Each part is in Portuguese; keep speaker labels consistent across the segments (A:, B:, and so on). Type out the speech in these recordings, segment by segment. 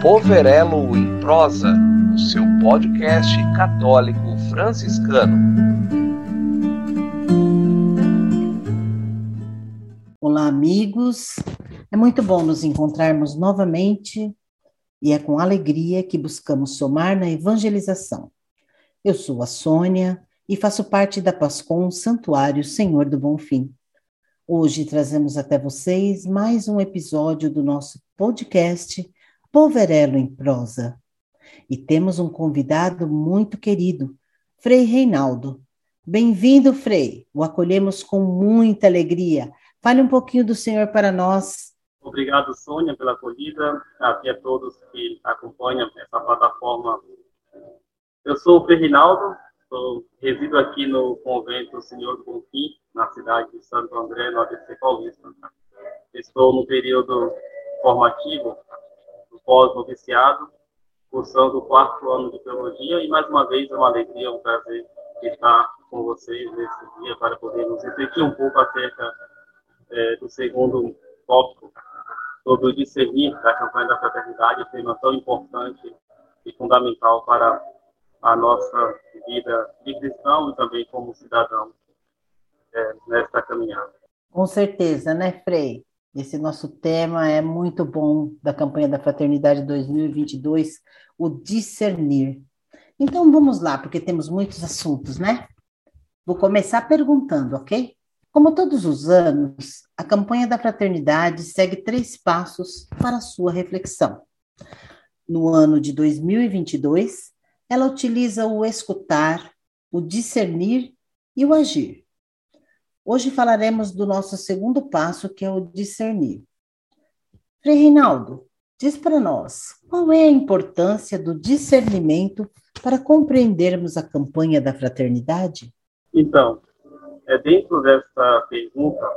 A: Poverelo em Prosa, o seu podcast católico franciscano.
B: Olá, amigos. É muito bom nos encontrarmos novamente e é com alegria que buscamos somar na evangelização. Eu sou a Sônia e faço parte da Pascom Santuário Senhor do Bom Fim. Hoje trazemos até vocês mais um episódio do nosso podcast Poverelo em Prosa. E temos um convidado muito querido, Frei Reinaldo. Bem-vindo, Frei. O acolhemos com muita alegria. Fale um pouquinho do Senhor para nós.
C: Obrigado, Sônia, pela acolhida. Aqui a todos que acompanham essa plataforma. Eu sou o Frei Reinaldo, sou, resido aqui no convento Senhor do Bonfim, na cidade de Santo André, no ABC Paulista. Estou no período formativo pós-noviciado, cursando o quarto ano de teologia e mais uma vez é uma alegria, um prazer estar com vocês nesse dia para podermos refletir um pouco acerca é, do segundo tópico sobre o discernir da campanha da fraternidade, tema tão importante e fundamental para a nossa vida de cristão e também como cidadão é, nesta caminhada.
B: Com certeza, né, Frei? Esse nosso tema é muito bom da campanha da Fraternidade 2022, o discernir. Então vamos lá, porque temos muitos assuntos, né? Vou começar perguntando, ok? Como todos os anos, a campanha da Fraternidade segue três passos para a sua reflexão. No ano de 2022, ela utiliza o escutar, o discernir e o agir. Hoje falaremos do nosso segundo passo, que é o discernir. Frei Reinaldo, diz para nós qual é a importância do discernimento para compreendermos a campanha da fraternidade?
C: Então, é dentro dessa pergunta,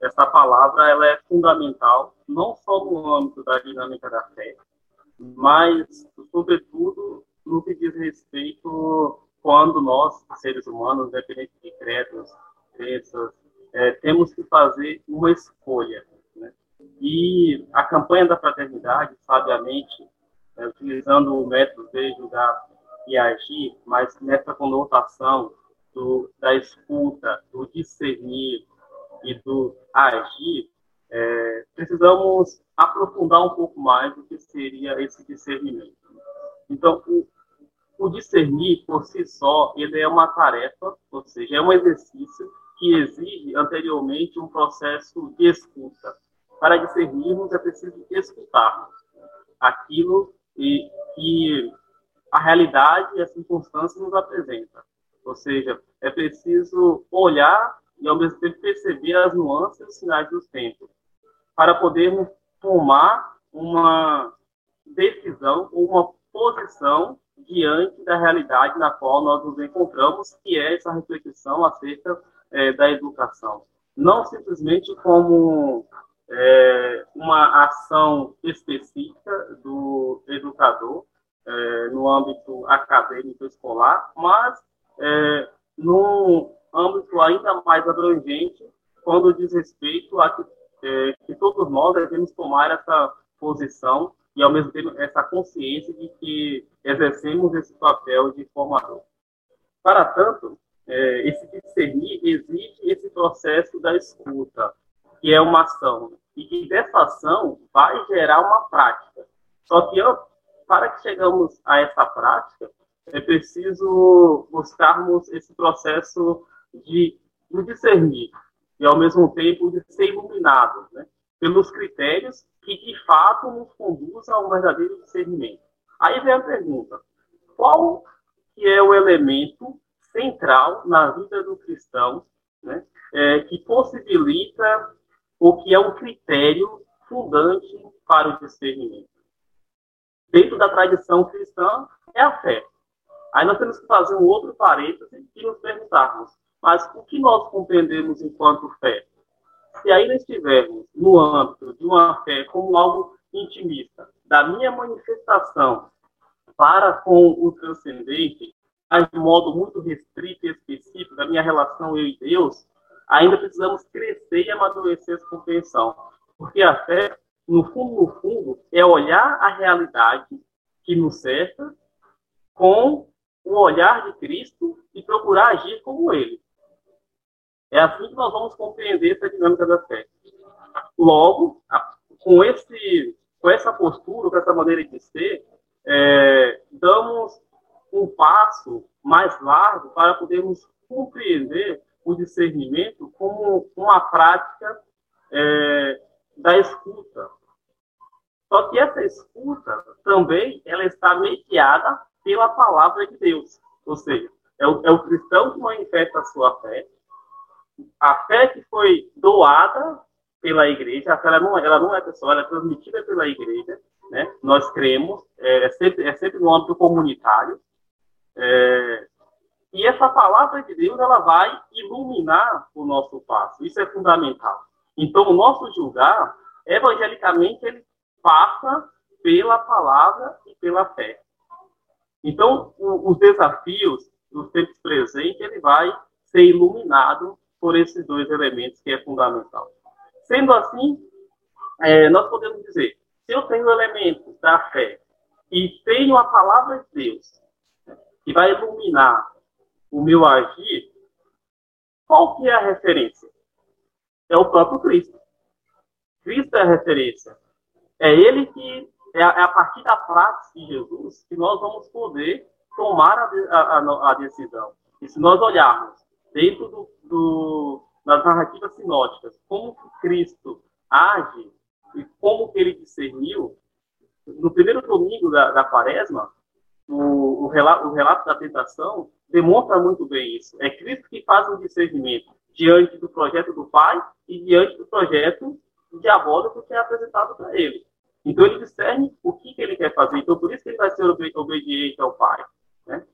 C: essa palavra ela é fundamental, não só no âmbito da dinâmica da fé, mas, sobretudo, no que diz respeito quando nós, seres humanos, independente de credos, crenças, é, temos que fazer uma escolha. Né? E a campanha da fraternidade, sabiamente, é, utilizando o método de julgar e agir, mas nessa conotação do, da escuta, do discernir e do agir, é, precisamos aprofundar um pouco mais o que seria esse discernimento. Então, o, o discernir por si só, ele é uma tarefa, ou seja, é um exercício que exige anteriormente um processo de escuta. Para discernirmos, é preciso escutarmos aquilo que, que a realidade e as circunstâncias nos apresentam. Ou seja, é preciso olhar e, ao mesmo tempo, perceber as nuances e os sinais dos tempos, para podermos tomar uma decisão ou uma posição diante da realidade na qual nós nos encontramos, que é essa reflexão acerca é, da educação. Não simplesmente como é, uma ação específica do educador é, no âmbito acadêmico escolar, mas é, num âmbito ainda mais abrangente quando diz respeito a que, é, que todos nós devemos tomar essa posição e, ao mesmo tempo, essa consciência de que exercemos esse papel de formador. Para tanto, é, esse discernir exige esse processo da escuta, que é uma ação, e que dessa ação vai gerar uma prática. Só que para que chegamos a essa prática, é preciso buscarmos esse processo de, discernir e, ao mesmo tempo, de ser iluminado né, pelos critérios que de fato nos conduz a um verdadeiro discernimento. Aí vem a pergunta: qual que é o elemento central na vida do cristão, né, é, que possibilita o que é um critério fundante para o discernimento? Dentro da tradição cristã é a fé. Aí nós temos que fazer um outro parêntese e nos perguntarmos: mas o que nós compreendemos enquanto fé? se ainda estivermos no âmbito de uma fé como algo intimista, da minha manifestação para com o transcendente, de modo muito restrito e específico da minha relação eu e Deus, ainda precisamos crescer e amadurecer essa compreensão. Porque a fé no fundo, no fundo, é olhar a realidade que nos cerca com o olhar de Cristo e procurar agir como Ele. É assim que nós vamos compreender essa dinâmica da fé. Logo, com, esse, com essa postura, com essa maneira de ser, é, damos um passo mais largo para podermos compreender o discernimento como uma prática é, da escuta. Só que essa escuta também ela está mediada pela palavra de Deus. Ou seja, é o, é o cristão que manifesta a sua fé, a fé que foi doada pela igreja, ela não, ela não é pessoal, ela é transmitida pela igreja, né? nós cremos, é, é sempre, é sempre no âmbito comunitário, é, e essa palavra de Deus ela vai iluminar o nosso passo. Isso é fundamental. Então, o nosso julgar, evangelicamente, ele passa pela palavra e pela fé. Então, o, os desafios dos tempos presentes, ele vai ser iluminado por esses dois elementos que é fundamental. Sendo assim, é, nós podemos dizer, se eu tenho elementos da fé e tenho a palavra de Deus, que vai iluminar o meu agir, qual que é a referência? É o próprio Cristo. Cristo é a referência. É ele que é a, é partir da prática de Jesus que nós vamos poder tomar a, a, a decisão. E se nós olharmos dentro do, do, das narrativas sinóticas como que Cristo age e como que ele discerniu, no primeiro domingo da, da quaresma, o, o, relato, o relato da tentação demonstra muito bem isso. É Cristo que faz um discernimento diante do projeto do Pai e diante do projeto diabólico que é apresentado para ele. Então ele discerne o que, que ele quer fazer. Então por isso que ele vai ser obediente ao Pai. Né?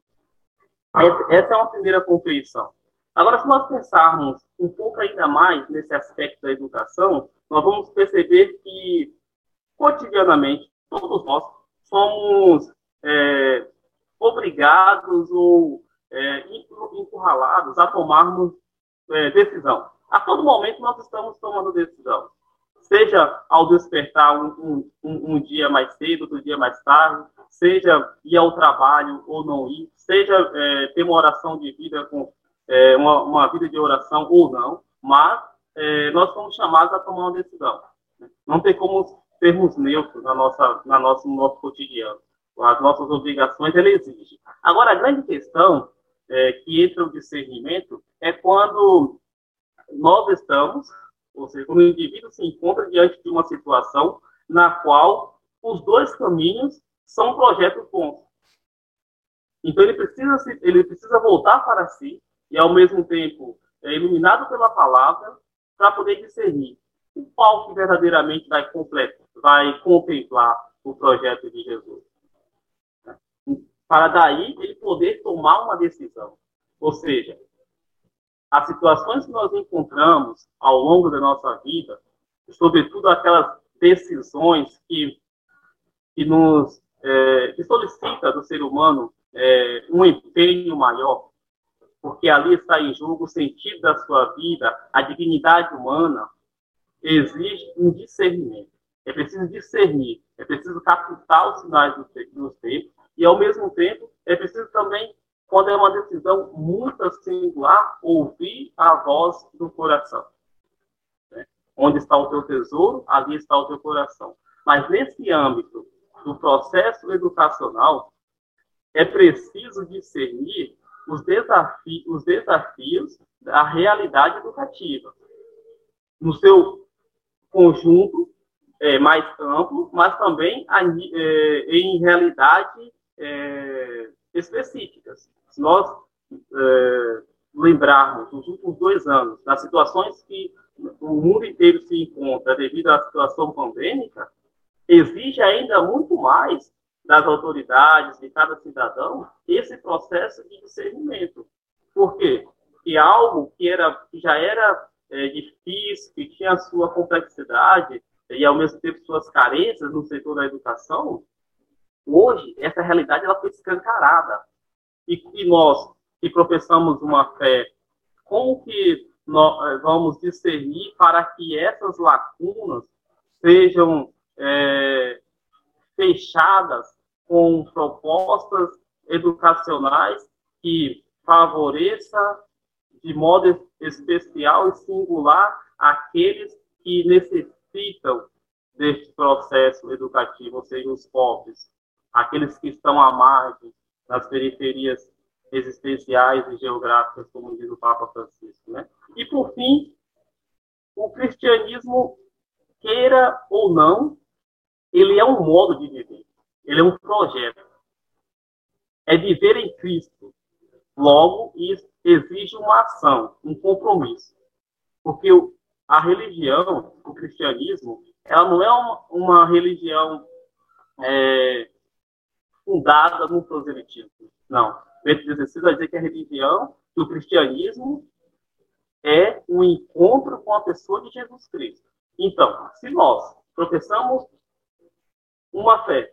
C: Essa é uma primeira compreensão. Agora, se nós pensarmos um pouco ainda mais nesse aspecto da educação, nós vamos perceber que, cotidianamente, todos nós somos é, obrigados ou é, encurralados a tomarmos é, decisão. A todo momento nós estamos tomando decisão. Seja ao despertar um, um, um dia mais cedo, outro dia mais tarde, seja ir ao trabalho ou não ir, seja é, ter uma oração de vida com é, uma, uma, vida de oração ou não, mas é, nós somos chamados a tomar uma decisão. Não tem como sermos neutros na nossa, na nossa, no nosso cotidiano. As nossas obrigações, ela exige. Agora, a grande questão é, que entra o discernimento é quando nós estamos, ou seja, quando o indivíduo se encontra diante de uma situação na qual os dois caminhos são projetos bons. Então ele precisa, ele precisa voltar para si e, ao mesmo tempo, é iluminado pela palavra para poder discernir o qual que verdadeiramente vai, vai contemplar o projeto de Jesus para daí ele poder tomar uma decisão. Ou seja, as situações que nós encontramos ao longo da nossa vida, sobretudo aquelas decisões que, que nos é, que solicita do ser humano é, um empenho maior, porque ali está em jogo o sentido da sua vida, a dignidade humana, exige um discernimento. É preciso discernir, é preciso captar os sinais dos tempos e, ao mesmo tempo, é preciso também, quando é uma decisão muito singular, ouvir a voz do coração. Né? Onde está o teu tesouro, ali está o teu coração. Mas nesse âmbito do processo educacional, é preciso discernir os, desafi os desafios da realidade educativa. No seu conjunto é, mais amplo, mas também é, em realidade é, específicas. Se nós é, lembrarmos os últimos dois anos das situações que o mundo inteiro se encontra devido à situação pandêmica, exige ainda muito mais das autoridades, de cada cidadão, esse processo de discernimento. Por quê? Porque algo que, era, que já era é, difícil, que tinha sua complexidade e, ao mesmo tempo, suas carências no setor da educação, Hoje, essa realidade ela foi escancarada. E, e nós, que professamos uma fé, como que nós eh, vamos discernir para que essas lacunas sejam é, fechadas com propostas educacionais que favoreça de modo especial e singular aqueles que necessitam deste processo educativo, ou seja, os pobres, aqueles que estão à margem, nas periferias existenciais e geográficas, como diz o Papa Francisco. Né? E, por fim, o cristianismo, queira ou não, ele é um modo de viver, ele é um projeto. É viver em Cristo. Logo, isso exige uma ação, um compromisso. Porque a religião, o cristianismo, ela não é uma, uma religião é, fundada no proselitismo. Não. Bento XVI vai dizer que a religião, que o cristianismo é um encontro com a pessoa de Jesus Cristo. Então, se nós professamos uma fé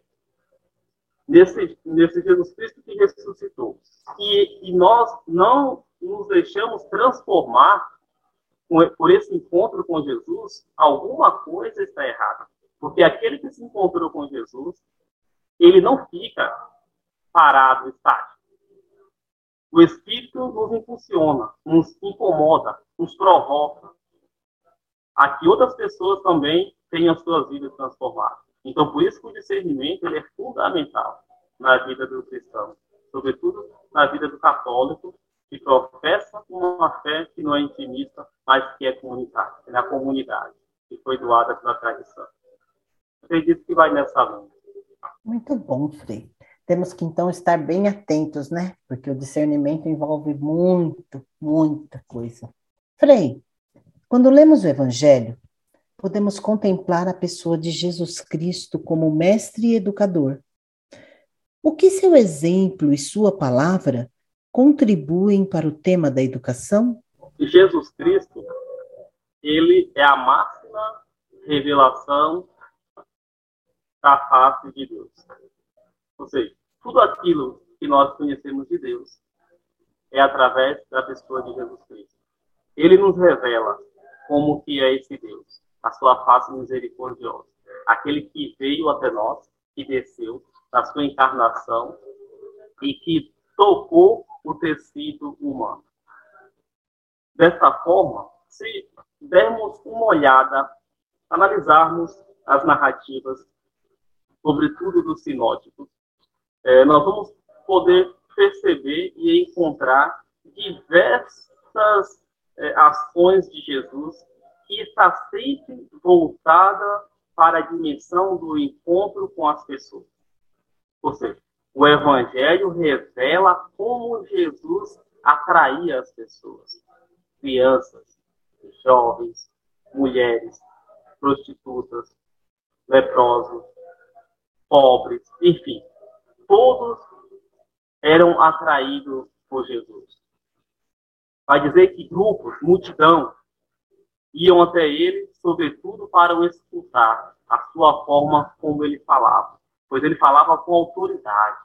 C: nesse, nesse Jesus Cristo que ressuscitou e, e nós não nos deixamos transformar por esse encontro com Jesus, alguma coisa está errada. Porque aquele que se encontrou com Jesus, ele não fica parado, estático. O Espírito nos impulsiona, nos incomoda, nos provoca a que outras pessoas também tenham as suas vidas transformadas. Então, por isso que o discernimento ele é fundamental na vida do cristão, sobretudo na vida do católico, que professa uma fé que não é intimista, mas que é comunitária, é na comunidade, que foi doada pela tradição. Acredito que vai nessa linha.
B: Muito bom, Frei. Temos que então estar bem atentos, né? Porque o discernimento envolve muito, muita coisa. Frei, quando lemos o Evangelho, podemos contemplar a pessoa de Jesus Cristo como mestre e educador. O que seu exemplo e sua palavra contribuem para o tema da educação?
C: Jesus Cristo, ele é a máxima revelação da face de Deus. Ou seja, tudo aquilo que nós conhecemos de Deus é através da pessoa de Jesus Cristo. Ele nos revela como que é esse Deus, a sua face misericordiosa, aquele que veio até nós, que desceu na sua encarnação e que tocou o tecido humano. Dessa forma, se dermos uma olhada, analisarmos as narrativas, sobretudo dos sinóticos, é, nós vamos poder perceber e encontrar diversas é, ações de Jesus que está sempre voltada para a dimensão do encontro com as pessoas. Ou seja, o Evangelho revela como Jesus atraía as pessoas, crianças, jovens, mulheres, prostitutas, leprosos, pobres, enfim, todos eram atraídos por Jesus. Vai dizer que grupos, multidão, iam até ele, sobretudo para o escutar a sua forma como ele falava, pois ele falava com autoridade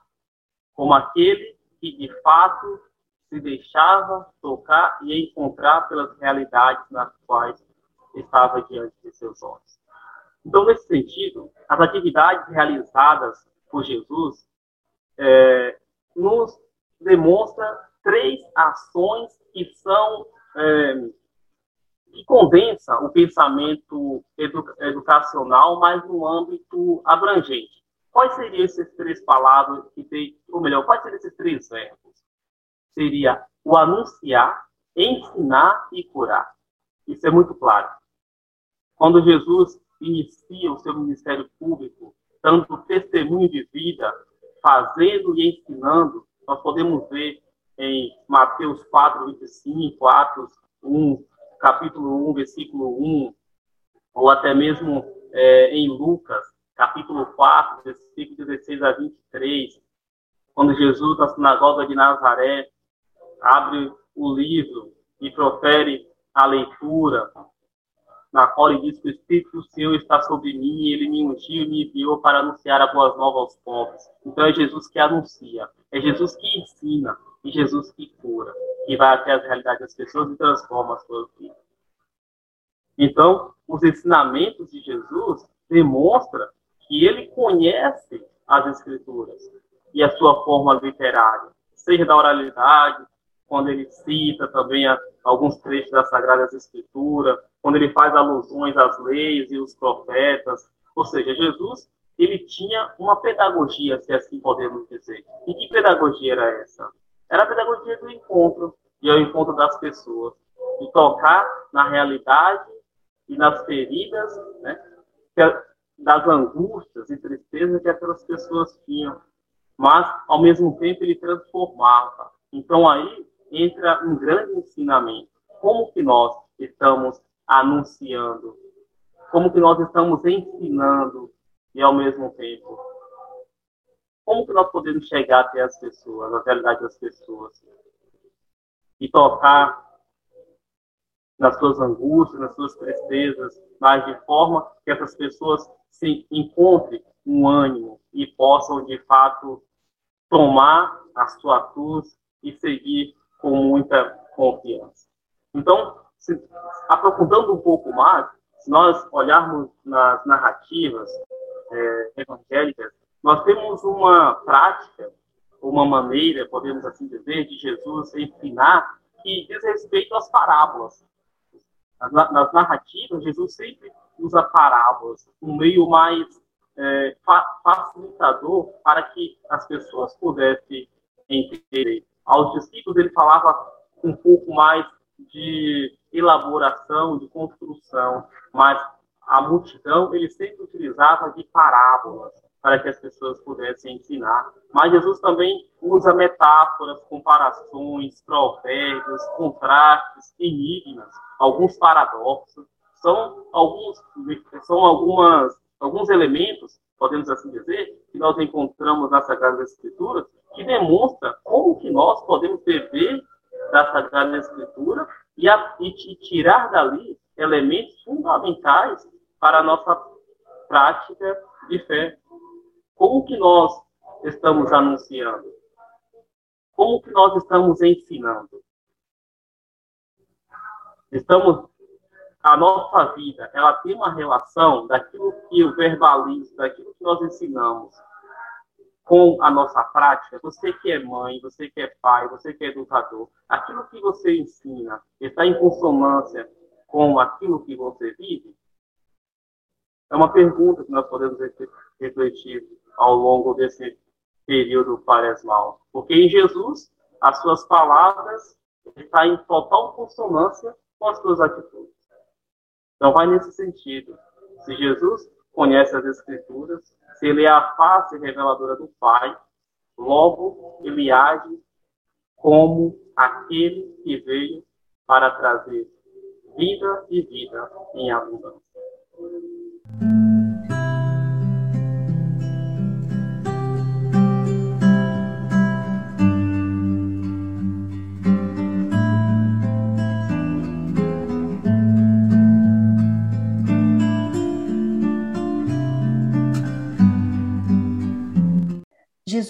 C: como aquele que de fato se deixava tocar e encontrar pelas realidades nas quais estava diante de seus olhos. Então, nesse sentido, as atividades realizadas por Jesus é, nos demonstra três ações que são é, que condensam o pensamento educacional, mas no âmbito abrangente. Quais seriam essas três palavras que tem, ou melhor, quais seriam esses três verbos? Seria o anunciar, ensinar e curar. Isso é muito claro. Quando Jesus inicia o seu ministério público, dando testemunho de vida, fazendo e ensinando, nós podemos ver em Mateus 4, 25, Atos 1, capítulo 1, versículo 1, ou até mesmo é, em Lucas, capítulo 4, versículo 16 a 23, quando Jesus, na sinagoga de Nazaré, abre o livro e profere a leitura, na qual ele diz que o Espírito do Senhor está sobre mim, e ele me ungiu e me enviou para anunciar a boas novas aos pobres. Então é Jesus que anuncia, é Jesus que ensina, e Jesus que cura, que vai até as realidades das pessoas e transforma as suas vidas. Então, os ensinamentos de Jesus demonstra que ele conhece as escrituras e a sua forma literária, seja da oralidade, quando ele cita também a, alguns trechos das Sagradas Escrituras, quando ele faz alusões às leis e os profetas. Ou seja, Jesus ele tinha uma pedagogia, se assim podemos dizer. E que pedagogia era essa? Era a pedagogia do encontro, e ao encontro das pessoas, de tocar na realidade e nas feridas, né, das angústias e tristezas que aquelas pessoas tinham. Mas, ao mesmo tempo, ele transformava. Então, aí, entra um grande ensinamento. Como que nós estamos anunciando? Como que nós estamos ensinando e ao mesmo tempo? Como que nós podemos chegar até as pessoas, a realidade das pessoas? E tocar nas suas angústias, nas suas tristezas, mas de forma que essas pessoas se encontrem um ânimo e possam, de fato, tomar a sua cruz e seguir com muita confiança. Então, se, aprofundando um pouco mais, se nós olharmos nas narrativas é, evangélicas, nós temos uma prática, uma maneira, podemos assim dizer, de Jesus ensinar que diz respeito às parábolas. Nas, nas narrativas, Jesus sempre usa parábolas, um meio mais é, facilitador para que as pessoas pudessem entender aos discípulos ele falava um pouco mais de elaboração, de construção, mas a multidão ele sempre utilizava de parábolas para que as pessoas pudessem ensinar. Mas Jesus também usa metáforas, comparações, provérbios, contrastes, enigmas, alguns paradoxos. São alguns, são algumas, alguns elementos, podemos assim dizer, que nós encontramos nas Sagradas Escrituras que demonstra como que nós podemos beber da Sagrada Escritura e, a, e tirar dali elementos fundamentais para a nossa prática de fé. Como que nós estamos anunciando? Como que nós estamos ensinando? Estamos a nossa vida, ela tem uma relação daquilo que eu verbalizo, daquilo que nós ensinamos, com a nossa prática, você que é mãe, você que é pai, você que é educador, aquilo que você ensina está em consonância com aquilo que você vive? É uma pergunta que nós podemos refletir ao longo desse período quaresmal. Porque em Jesus, as suas palavras estão em total consonância com as suas atitudes. Então, vai nesse sentido. Se Jesus conhece as Escrituras, se ele é a face reveladora do Pai, logo ele age como aquele que veio para trazer vida e vida em abundância.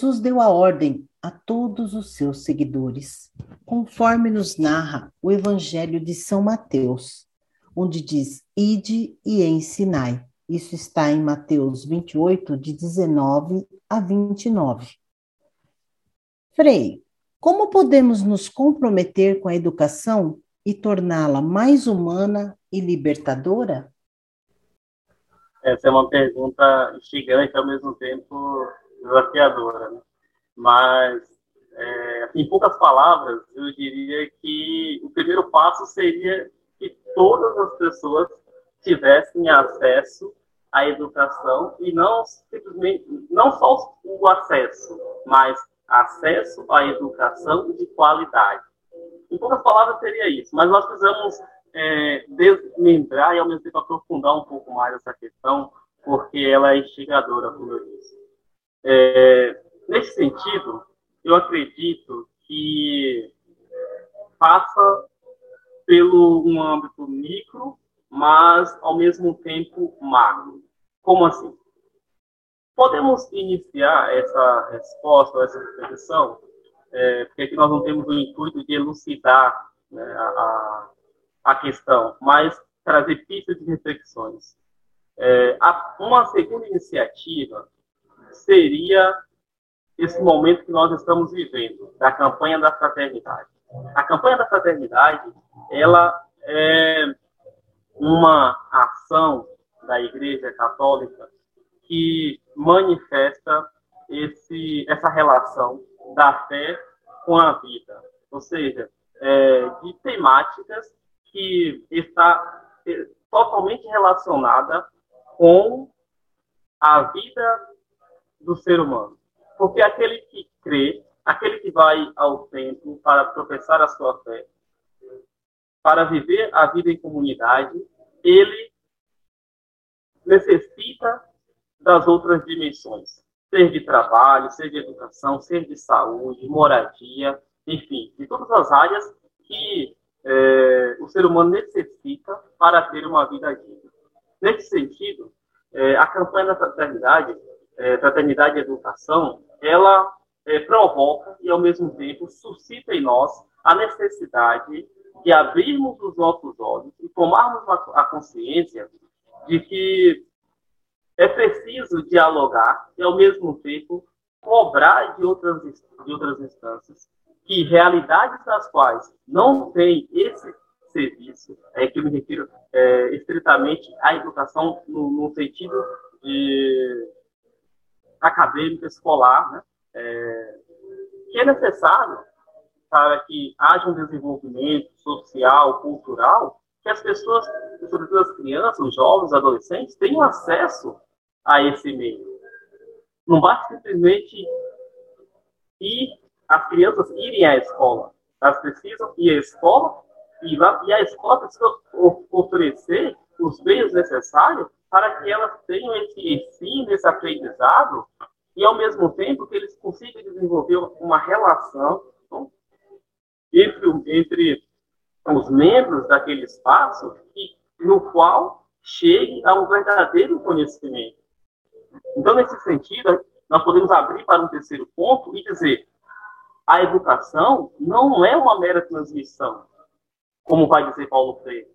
B: Jesus deu a ordem a todos os seus seguidores, conforme nos narra o Evangelho de São Mateus, onde diz: Ide e ensinai. Isso está em Mateus 28, de 19 a 29. Frei, como podemos nos comprometer com a educação e torná-la mais humana e libertadora?
C: Essa é uma pergunta instigante ao mesmo tempo desafiadora, né? Mas, é, em poucas palavras, eu diria que o primeiro passo seria que todas as pessoas tivessem acesso à educação e não simplesmente, não só o acesso, mas acesso à educação de qualidade. Em poucas palavras seria isso, mas nós precisamos é, desmembrar e ao mesmo tempo aprofundar um pouco mais essa questão, porque ela é instigadora, como eu disse. É, nesse sentido, eu acredito que passa pelo um âmbito micro, mas ao mesmo tempo macro. Como assim? Podemos iniciar essa resposta, essa reflexão, é, porque aqui nós não temos o intuito de elucidar né, a, a questão, mas trazer pistas de reflexões. É, uma segunda iniciativa seria esse momento que nós estamos vivendo, da campanha da fraternidade. A campanha da fraternidade, ela é uma ação da Igreja Católica que manifesta esse, essa relação da fé com a vida, ou seja, é, de temáticas que está é, totalmente relacionada com a vida do ser humano. Porque aquele que crê, aquele que vai ao templo para professar a sua fé, para viver a vida em comunidade, ele necessita das outras dimensões, ser de trabalho, ser de educação, ser de saúde, moradia, enfim, de todas as áreas que é, o ser humano necessita para ter uma vida digna. Nesse sentido, é, a campanha da fraternidade, é, fraternidade e educação, ela é, provoca e, ao mesmo tempo, suscita em nós a necessidade de abrirmos os nossos olhos e tomarmos a consciência de que é preciso dialogar e, ao mesmo tempo, cobrar de outras, de outras instâncias que realidades das quais não tem esse serviço, é que eu me refiro é, estritamente à educação no, no sentido de acadêmico, escolar, né? É, que é necessário para que haja um desenvolvimento social, cultural, que as pessoas, sobretudo as crianças, os jovens, os adolescentes, tenham acesso a esse meio. Não basta simplesmente ir, as crianças irem à escola. Elas precisam ir à escola e, e a escola precisa oferecer os meios necessários para que elas tenham esse ensino, esse aprendizado, e ao mesmo tempo que eles consigam desenvolver uma relação entre, entre os membros daquele espaço e, no qual chegue a um verdadeiro conhecimento. Então, nesse sentido, nós podemos abrir para um terceiro ponto e dizer: a educação não é uma mera transmissão, como vai dizer Paulo Freire.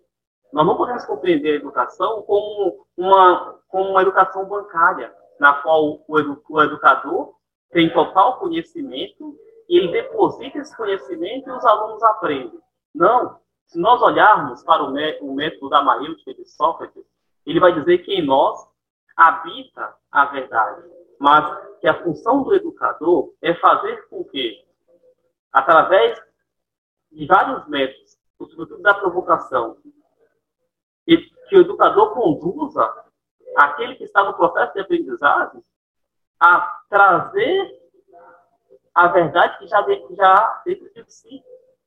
C: Nós não podemos compreender a educação como uma, como uma educação bancária, na qual o, edu, o educador tem total conhecimento e ele deposita esse conhecimento e os alunos aprendem. Não. Se nós olharmos para o, o método da maíltica de Sócrates, ele vai dizer que em nós habita a verdade, mas que a função do educador é fazer com que, através de vários métodos, sobretudo da provocação, e que o educador conduza aquele que está no processo de aprendizagem a trazer a verdade que já, já dentro de si.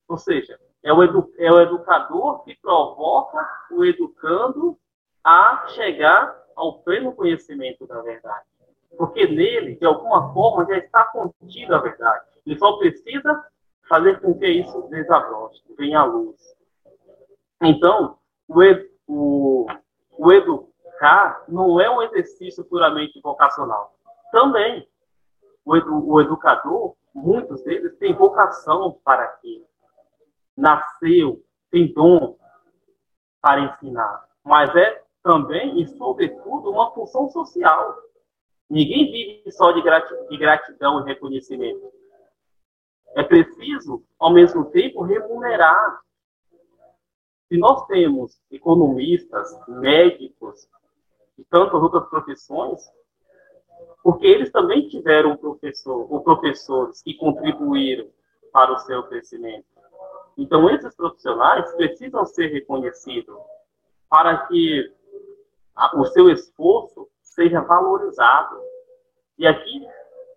C: Ou seja, é o, edu, é o educador que provoca o educando a chegar ao pleno conhecimento da verdade. Porque nele, de alguma forma, já está contida a verdade. Ele só precisa fazer com que isso desabroche, venha à luz. Então, o, o, o educar não é um exercício puramente vocacional. Também, o, edu, o educador muitos deles têm vocação para aquilo. Nasceu, tem dom para ensinar. Mas é também e, sobretudo, uma função social. Ninguém vive só de gratidão e reconhecimento. É preciso, ao mesmo tempo, remunerar. Se nós temos economistas, médicos e tantas outras profissões, porque eles também tiveram um professor ou professores que contribuíram para o seu crescimento. Então, esses profissionais precisam ser reconhecidos para que o seu esforço seja valorizado. E aqui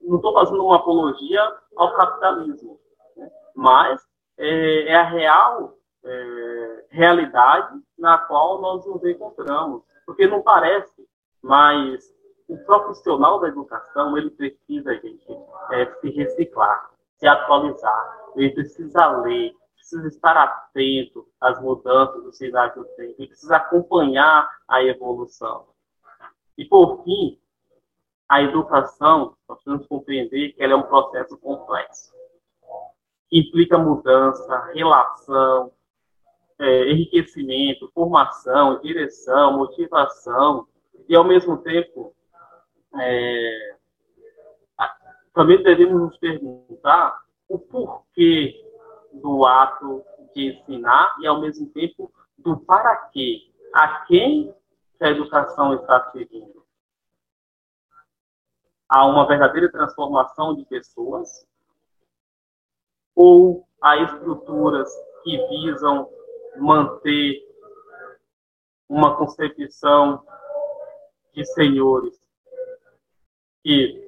C: não estou fazendo uma apologia ao capitalismo, né? mas é, é, a real é, realidade na qual nós nos encontramos. Porque não parece, mas o profissional da educação ele precisa, gente, é, se reciclar, se atualizar, ele precisa ler, precisa estar atento às mudanças dos sinais do tempo, ele precisa acompanhar a evolução. E, por fim, a educação, nós precisamos compreender que ela é um processo complexo, que implica mudança, relação, é, enriquecimento, formação, direção, motivação, E, ao mesmo tempo, é, também devemos nos perguntar o porquê do ato de ensinar e, ao mesmo tempo, do para quê. A quem a educação está servindo? Há uma verdadeira transformação de pessoas? Ou há estruturas que visam manter uma concepção de senhores que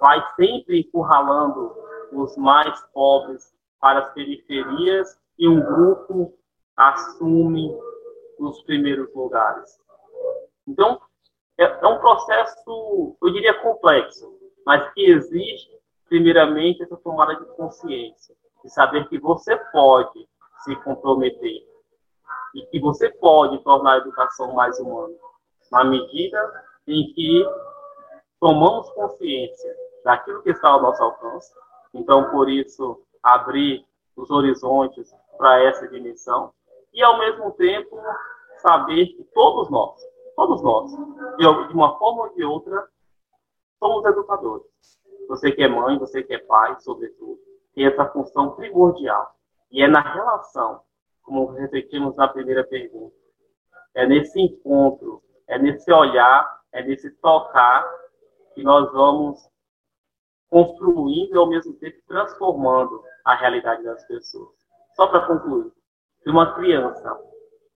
C: vai sempre encurralando os mais pobres para as periferias e um grupo assume os primeiros lugares. Então, é, é um processo, eu diria, complexo, mas que exige, primeiramente, essa tomada de consciência, de saber que você pode se comprometer e que você pode tornar a educação mais humana, na medida em que tomamos consciência daquilo que está ao nosso alcance. Então, por isso, abrir os horizontes para essa dimensão e, ao mesmo tempo, saber que todos nós, todos nós, de uma forma ou de outra, somos educadores. Você que é mãe, você que é pai, sobretudo, tem essa função primordial. E é na relação, como refletimos na primeira pergunta, é nesse encontro, é nesse olhar, é nesse tocar que nós vamos construindo e ao mesmo tempo transformando a realidade das pessoas. Só para concluir, se uma criança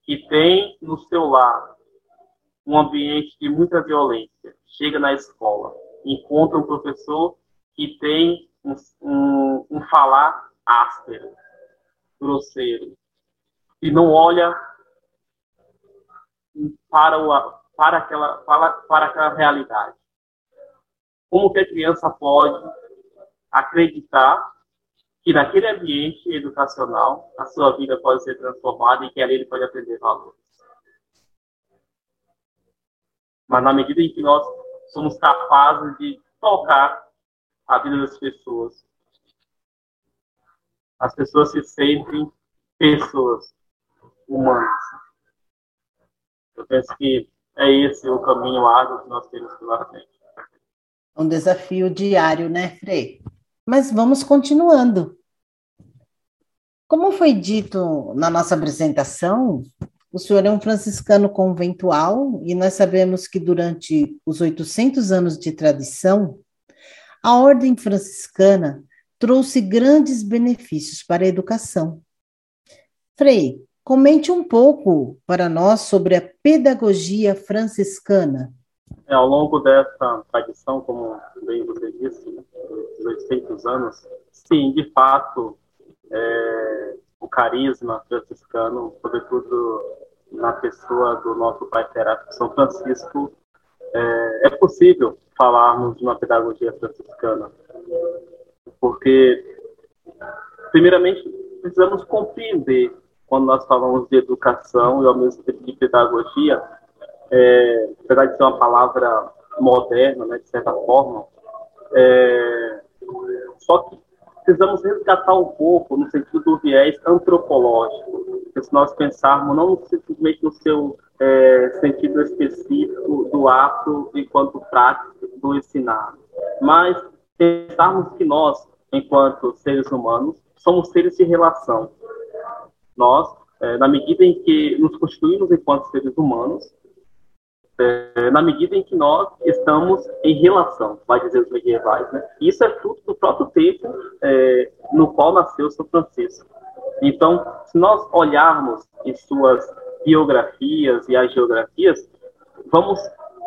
C: que tem no seu lar um ambiente de muita violência, chega na escola, encontra um professor que tem um, um, um falar áspero, grosseiro, e não olha para, o, para, aquela, para, para aquela realidade. Como que a criança pode acreditar que naquele ambiente educacional a sua vida pode ser transformada e que ali ele pode aprender valores. Mas na medida em que nós somos capazes de tocar a vida das pessoas, as pessoas se sentem pessoas humanas. Eu penso que é esse o caminho árduo que nós temos pela frente.
B: Um desafio diário, né, Frei? Mas vamos continuando. Como foi dito na nossa apresentação, o senhor é um franciscano conventual e nós sabemos que durante os 800 anos de tradição, a ordem franciscana trouxe grandes benefícios para a educação. Frei, comente um pouco para nós sobre a pedagogia franciscana.
C: É, ao longo dessa tradição, como bem você disse, né, dos 800 anos, sim, de fato, é, o carisma franciscano, sobretudo na pessoa do nosso pai terápico São Francisco, é, é possível falarmos de uma pedagogia franciscana, porque, primeiramente, precisamos compreender quando nós falamos de educação e ao mesmo tempo de pedagogia, é, apesar de ser uma palavra moderna, né, de certa forma, é, só que precisamos resgatar um pouco no sentido do viés antropológico. Porque se nós pensarmos não simplesmente no seu é, sentido específico do ato enquanto prática do ensinar, mas pensarmos que nós, enquanto seres humanos, somos seres de relação. Nós, é, na medida em que nos constituímos enquanto seres humanos, é, na medida em que nós estamos em relação, vai dizer os medievais. Né? Isso é fruto do próprio tempo é, no qual nasceu São Francisco. Então, se nós olharmos em suas biografias e as geografias, vamos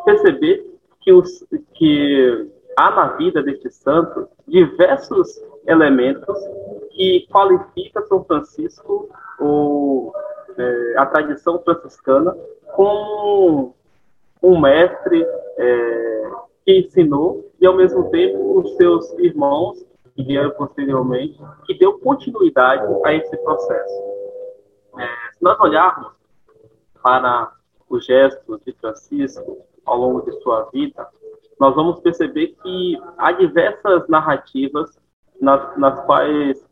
C: perceber que, os, que há na vida deste santo diversos elementos que qualificam São Francisco ou é, a tradição franciscana como um mestre é, que ensinou e, ao mesmo tempo, os seus irmãos que vieram posteriormente, que deu continuidade a esse processo. É, se nós olharmos para os gestos de Francisco ao longo de sua vida, nós vamos perceber que há diversas narrativas nas, nas quais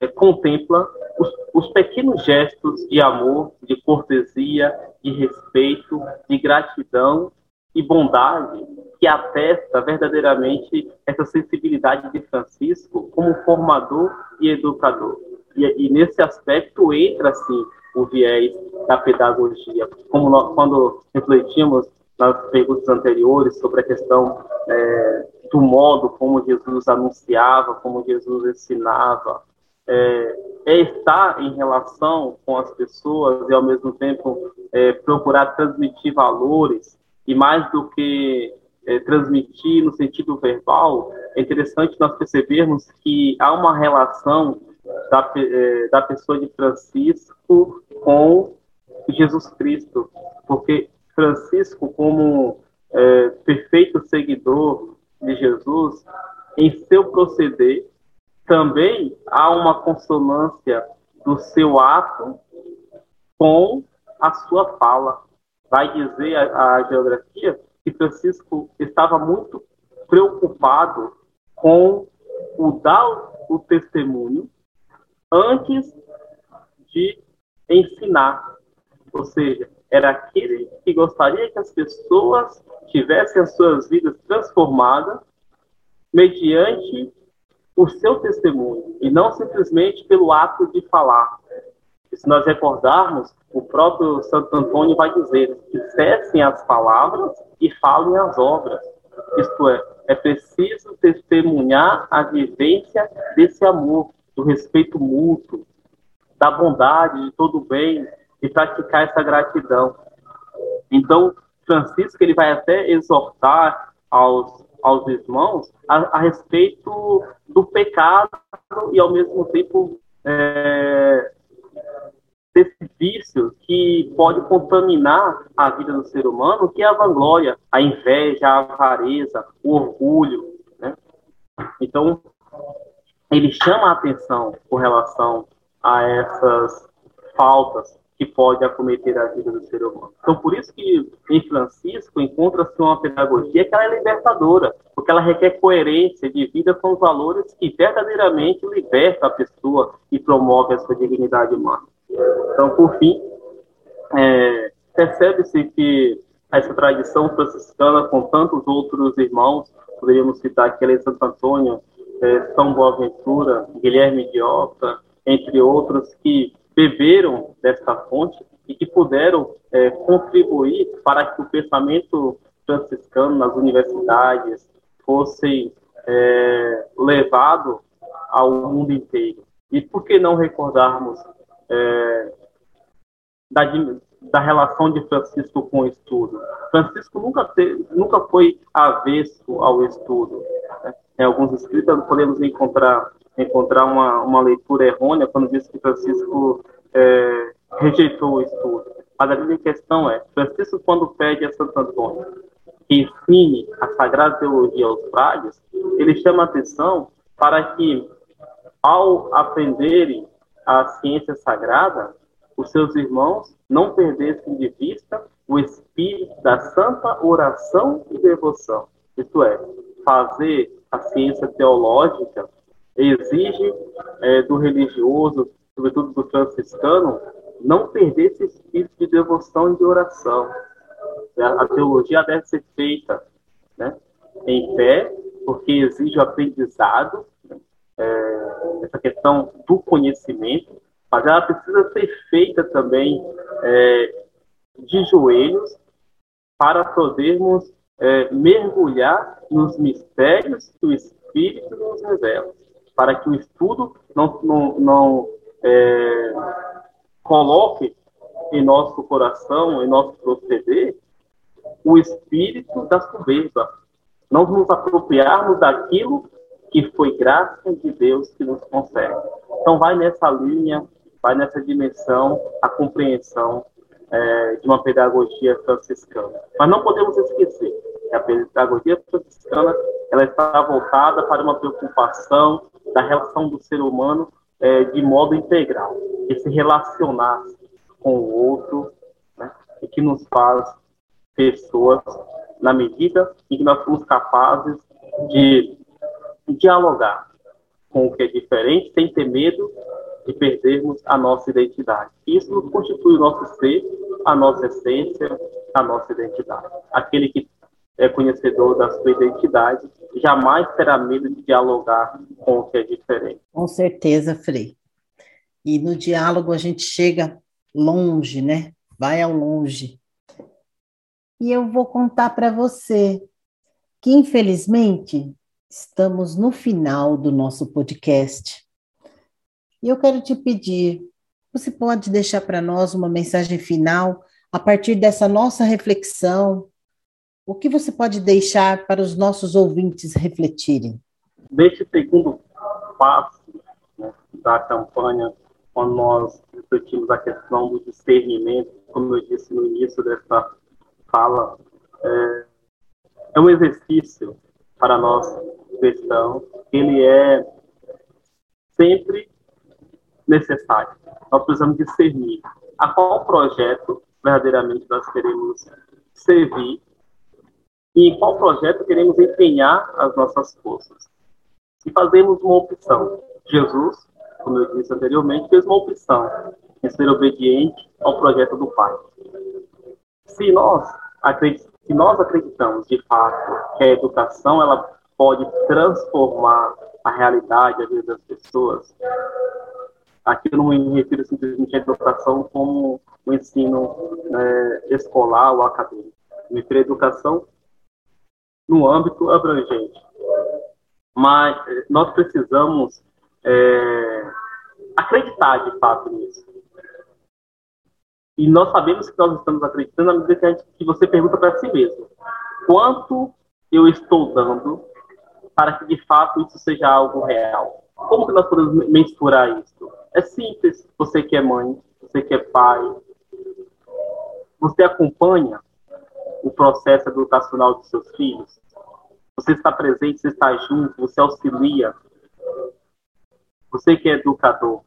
C: é, contempla os, os, pequenos gestos de amor, de cortesia, de respeito, de gratidão e bondade que atesta verdadeiramente essa sensibilidade de Francisco como formador e educador. E, e nesse aspecto entra, assim, o viés da pedagogia. Como nós, quando refletimos nas perguntas anteriores sobre a questão é, do modo como Jesus anunciava, como Jesus ensinava, é, é, estar em relação com as pessoas e, ao mesmo tempo, é, procurar transmitir valores, e mais do que é, transmitir no sentido verbal, é interessante nós percebermos que há uma relação da, é, da pessoa de Francisco com Jesus Cristo, porque Francisco, como é, perfeito seguidor de Jesus, em seu proceder, também há uma consonância do seu ato com a sua fala. Vai dizer a, a geografia que Francisco estava muito preocupado com o dar o testemunho antes de ensinar. Ou seja, era aquele que gostaria que as pessoas tivessem as suas vidas transformadas mediante o seu testemunho e não simplesmente pelo ato de falar. E se nós recordarmos, o próprio Santo Antônio vai dizer: que cessem as palavras e falem as obras. Isto é, é preciso testemunhar a vivência desse amor, do respeito mútuo, da bondade, de todo o bem, e praticar essa gratidão. Então, Francisco ele vai até exortar aos, aos irmãos a, a respeito do pecado e, ao mesmo tempo, é, desse vício que pode contaminar a vida do ser humano, que é a vanglória, a inveja, a avareza, o orgulho. Né? Então, ele chama a atenção com relação a essas faltas que pode acometer a vida do ser humano. Então, por isso que em Francisco encontra-se uma pedagogia que é libertadora, porque ela requer coerência de vida com os valores que verdadeiramente liberta a pessoa e promove a sua dignidade humana. Então, por fim, é, percebe-se que essa tradição franciscana, com tantos outros irmãos, poderíamos citar aqui em Santo Antônio, é, São Boaventura, Guilherme de Oca, entre outros, que beberam dessa fonte e que puderam é, contribuir para que o pensamento franciscano nas universidades fosse é, levado ao mundo inteiro. E por que não recordarmos é, da, da relação de Francisco com o estudo? Francisco nunca, nunca foi avesso ao estudo. Né? Em alguns escritos podemos encontrar encontrar uma, uma leitura errônea quando diz que Francisco é, rejeitou o estudo. Mas a minha questão é, Francisco, quando pede a Santo Antônio que ensine a Sagrada Teologia aos frades, ele chama atenção para que, ao aprenderem a ciência sagrada, os seus irmãos não perdessem de vista o espírito da santa oração e devoção. Isto é, fazer a ciência teológica exige é, do religioso, sobretudo do franciscano, não perder esse espírito de devoção e de oração. A teologia deve ser feita né, em fé, porque exige o aprendizado, né, é, essa questão do conhecimento, mas ela precisa ser feita também é, de joelhos para podermos é, mergulhar nos mistérios que o Espírito nos revela para que o estudo não, não, não é, coloque em nosso coração, em nosso proceder, o espírito da soberba. Não nos apropriarmos daquilo que foi graça de Deus que nos concede. Então, vai nessa linha, vai nessa dimensão, a compreensão é, de uma pedagogia franciscana. Mas não podemos esquecer que a pedagogia franciscana ela está voltada para uma preocupação da relação do ser humano é, de modo integral, e se relacionar com o outro, né, e que nos faz pessoas na medida em que nós somos capazes de dialogar com o que é diferente, sem ter medo de perdermos a nossa identidade. Isso constitui o nosso ser, a nossa essência, a nossa identidade. Aquele que é conhecedor da sua identidade, jamais terá medo de dialogar com o que é diferente.
B: Com certeza, Frei. E no diálogo a gente chega longe, né? Vai ao longe. E eu vou contar para você que, infelizmente, estamos no final do nosso podcast. E eu quero te pedir, você pode deixar para nós uma mensagem final a partir dessa nossa reflexão? O que você pode deixar para os nossos ouvintes refletirem?
C: Neste segundo passo né, da campanha, quando nós refletimos a questão do discernimento, como eu disse no início dessa fala, é, é um exercício para nós cristãos, ele é sempre necessário. Nós precisamos discernir a qual projeto verdadeiramente nós queremos servir e em qual projeto queremos empenhar as nossas forças. E fazemos uma opção. Jesus, como eu disse anteriormente, fez uma opção em ser obediente ao projeto do Pai. Se nós, se nós acreditamos de fato que a educação ela pode transformar a realidade, a vida das pessoas, aqui eu não me refiro simplesmente à educação como o ensino é, escolar ou acadêmico. Me refiro à educação no âmbito abrangente. Mas eh, nós precisamos é, acreditar de fato nisso. E nós sabemos que nós estamos acreditando na medida que, gente, que você pergunta para si mesmo: quanto eu estou dando para que de fato isso seja algo real? Como que nós podemos mensurar isso? É simples. Você que é mãe, você que é pai, você acompanha o processo educacional dos seus filhos? Você está presente, você está junto, você auxilia. Você que é educador.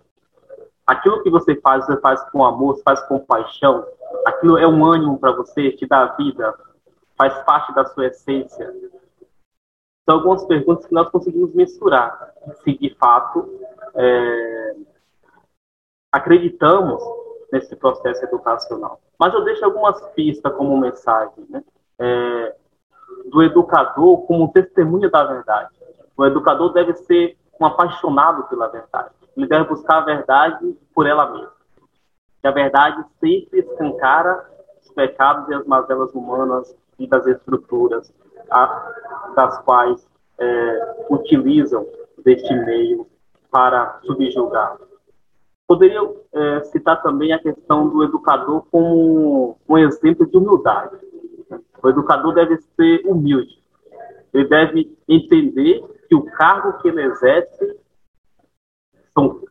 C: Aquilo que você faz, você faz com amor, você faz com paixão. Aquilo é um ânimo para você, te dá vida, faz parte da sua essência. São algumas perguntas que nós conseguimos mensurar. Se de fato é, acreditamos nesse processo educacional. Mas eu deixo algumas pistas como mensagem, né? É, do educador como testemunha da verdade. O educador deve ser um apaixonado pela verdade. Ele deve buscar a verdade por ela mesma. E a verdade sempre escancara os pecados e as mazelas humanas e das estruturas a, das quais é, utilizam deste meio para subjugar. Poderia é, citar também a questão do educador como um exemplo de humildade. O educador deve ser humilde. Ele deve entender que o cargo que ele exerce são,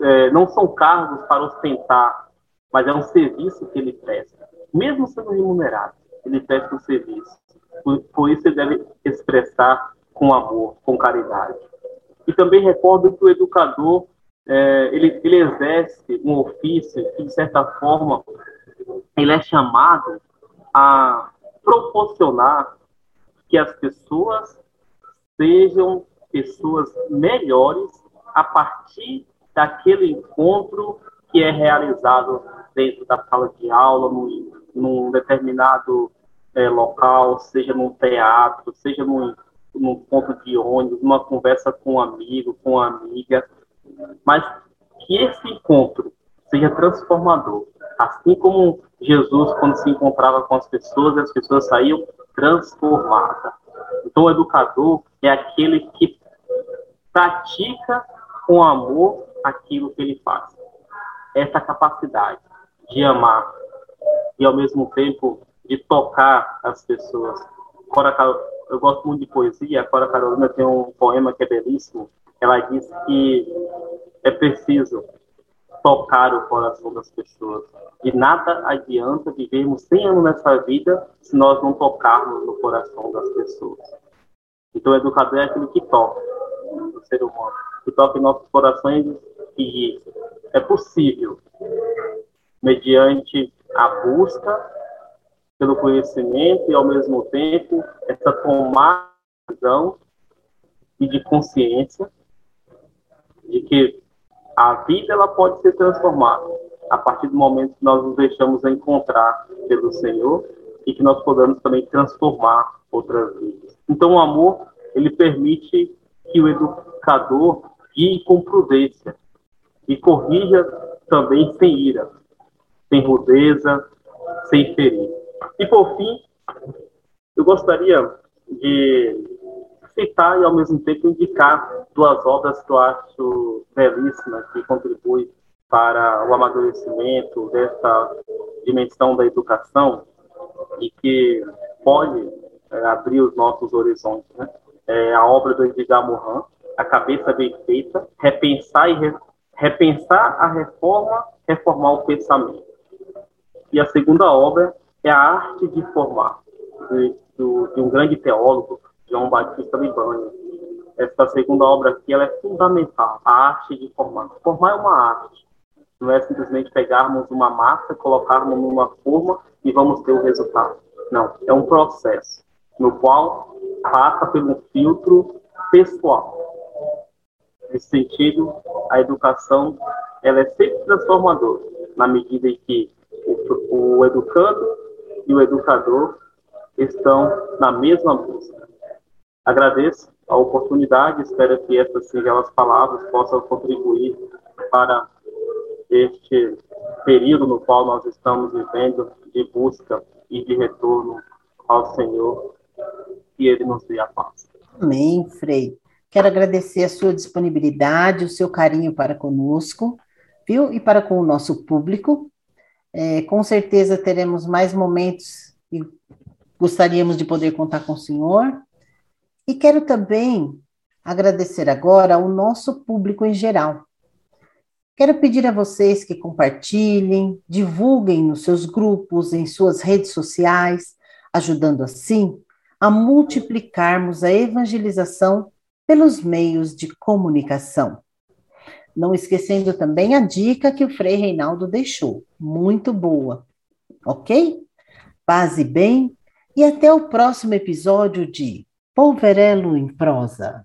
C: é, não são cargos para ostentar, mas é um serviço que ele presta. Mesmo sendo remunerado, ele presta um serviço. Por, por isso ele deve expressar com amor, com caridade. E também recordo que o educador é, ele, ele exerce um ofício que, de certa forma, ele é chamado a proporcionar que as pessoas sejam pessoas melhores a partir daquele encontro que é realizado dentro da sala de aula, num, num determinado é, local, seja num teatro, seja num, num ponto de ônibus, numa conversa com um amigo, com uma amiga, mas que esse encontro seja transformador. Assim como Jesus, quando se encontrava com as pessoas, as pessoas saíam transformadas. Então, o educador é aquele que pratica com amor aquilo que ele faz. Essa capacidade de amar e, ao mesmo tempo, de tocar as pessoas. Eu gosto muito de poesia. Cora Carolina tem um poema que é belíssimo, ela diz que é preciso tocar o coração das pessoas. E nada adianta vivermos 100 anos nessa vida se nós não tocarmos no coração das pessoas. Então, o educador é aquele que toca no ser humano, que toca em nossos corações e é possível, mediante a busca pelo conhecimento e, ao mesmo tempo, essa tomada de consciência de que a vida ela pode ser transformada a partir do momento que nós nos deixamos encontrar pelo Senhor e que nós podemos também transformar outras vidas. Então, o amor, ele permite que o educador guie com prudência e corrija também sem ira, sem rudeza, sem ferir. E, por fim, eu gostaria de citar e, ao mesmo tempo, indicar duas obras que eu acho belíssimas, que contribuem para o amadurecimento dessa dimensão da educação e que pode é, abrir os nossos horizontes. Né? É a obra do Edgar Morin, A Cabeça Bem Feita, Repensar, e re, repensar a reforma, reformar o pensamento. E a segunda obra é A Arte de Formar, de, de um grande teólogo, João Batista Libânio. Essa segunda obra aqui ela é fundamental, a arte de formar. Formar é uma arte, não é simplesmente pegarmos uma massa, colocarmos numa forma e vamos ter o resultado. Não, é um processo no qual passa pelo filtro pessoal. Nesse sentido, a educação ela é sempre transformadora, na medida em que o, o educando e o educador estão na mesma busca. Agradeço a oportunidade, espero que essas singelas palavras possam contribuir para este período no qual nós estamos vivendo de busca e de retorno ao Senhor, que Ele nos dê a paz.
B: Amém, Frei. Quero agradecer a sua disponibilidade, o seu carinho para conosco, viu? E para com o nosso público. É, com certeza teremos mais momentos e gostaríamos de poder contar com o senhor. E quero também agradecer agora ao nosso público em geral, Quero pedir a vocês que compartilhem, divulguem nos seus grupos, em suas redes sociais, ajudando assim a multiplicarmos a evangelização pelos meios de comunicação. Não esquecendo também a dica que o Frei Reinaldo deixou, muito boa. Ok? Paz e bem, e até o próximo episódio de Polverelo em Prosa.